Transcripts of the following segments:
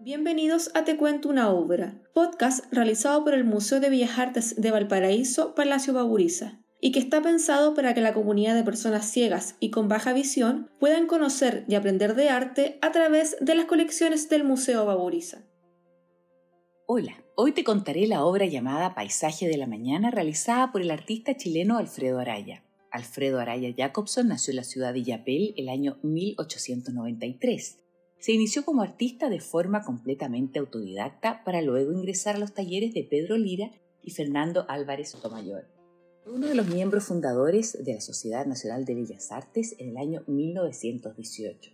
Bienvenidos a Te Cuento una Obra, podcast realizado por el Museo de Bellas Artes de Valparaíso, Palacio Baburiza, y que está pensado para que la comunidad de personas ciegas y con baja visión puedan conocer y aprender de arte a través de las colecciones del Museo Baburiza. Hola, hoy te contaré la obra llamada Paisaje de la Mañana realizada por el artista chileno Alfredo Araya. Alfredo Araya Jacobson nació en la ciudad de Yapel el año 1893. Se inició como artista de forma completamente autodidacta para luego ingresar a los talleres de Pedro Lira y Fernando Álvarez Sotomayor. Uno de los miembros fundadores de la Sociedad Nacional de Bellas Artes en el año 1918.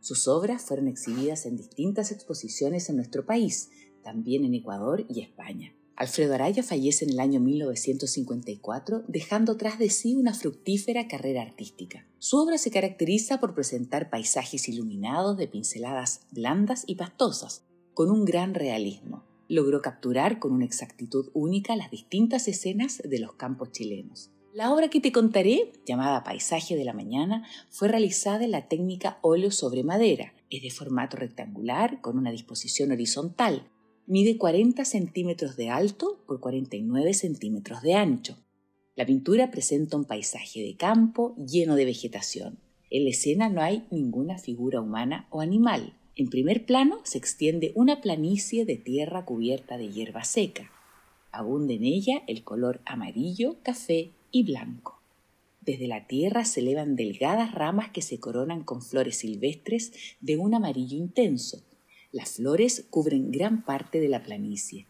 Sus obras fueron exhibidas en distintas exposiciones en nuestro país, también en Ecuador y España. Alfredo Araya fallece en el año 1954, dejando tras de sí una fructífera carrera artística. Su obra se caracteriza por presentar paisajes iluminados de pinceladas blandas y pastosas, con un gran realismo. Logró capturar con una exactitud única las distintas escenas de los campos chilenos. La obra que te contaré, llamada Paisaje de la Mañana, fue realizada en la técnica óleo sobre madera. Es de formato rectangular, con una disposición horizontal, Mide 40 centímetros de alto por 49 centímetros de ancho. La pintura presenta un paisaje de campo lleno de vegetación. En la escena no hay ninguna figura humana o animal. En primer plano se extiende una planicie de tierra cubierta de hierba seca. Abunda en ella el color amarillo, café y blanco. Desde la tierra se elevan delgadas ramas que se coronan con flores silvestres de un amarillo intenso, las flores cubren gran parte de la planicie.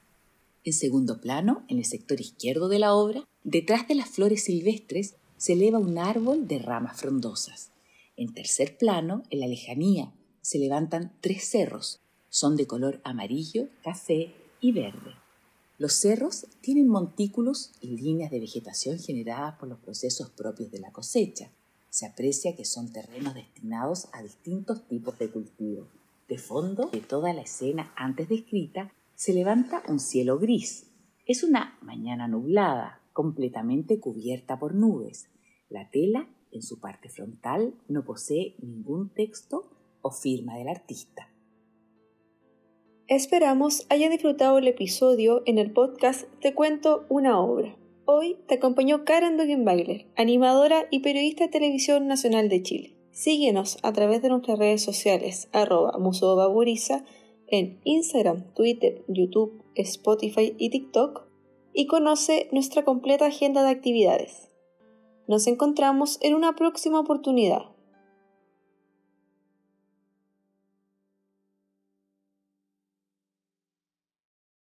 En segundo plano, en el sector izquierdo de la obra, detrás de las flores silvestres se eleva un árbol de ramas frondosas. En tercer plano, en la lejanía, se levantan tres cerros. Son de color amarillo, café y verde. Los cerros tienen montículos y líneas de vegetación generadas por los procesos propios de la cosecha. Se aprecia que son terrenos destinados a distintos tipos de cultivo. De fondo de toda la escena antes descrita se levanta un cielo gris. Es una mañana nublada, completamente cubierta por nubes. La tela, en su parte frontal, no posee ningún texto o firma del artista. Esperamos haya disfrutado el episodio en el podcast Te cuento una obra. Hoy te acompañó Karen Dogenbailer, animadora y periodista de Televisión Nacional de Chile. Síguenos a través de nuestras redes sociales, arroba Museo Baburiza, en Instagram, Twitter, YouTube, Spotify y TikTok, y conoce nuestra completa agenda de actividades. Nos encontramos en una próxima oportunidad.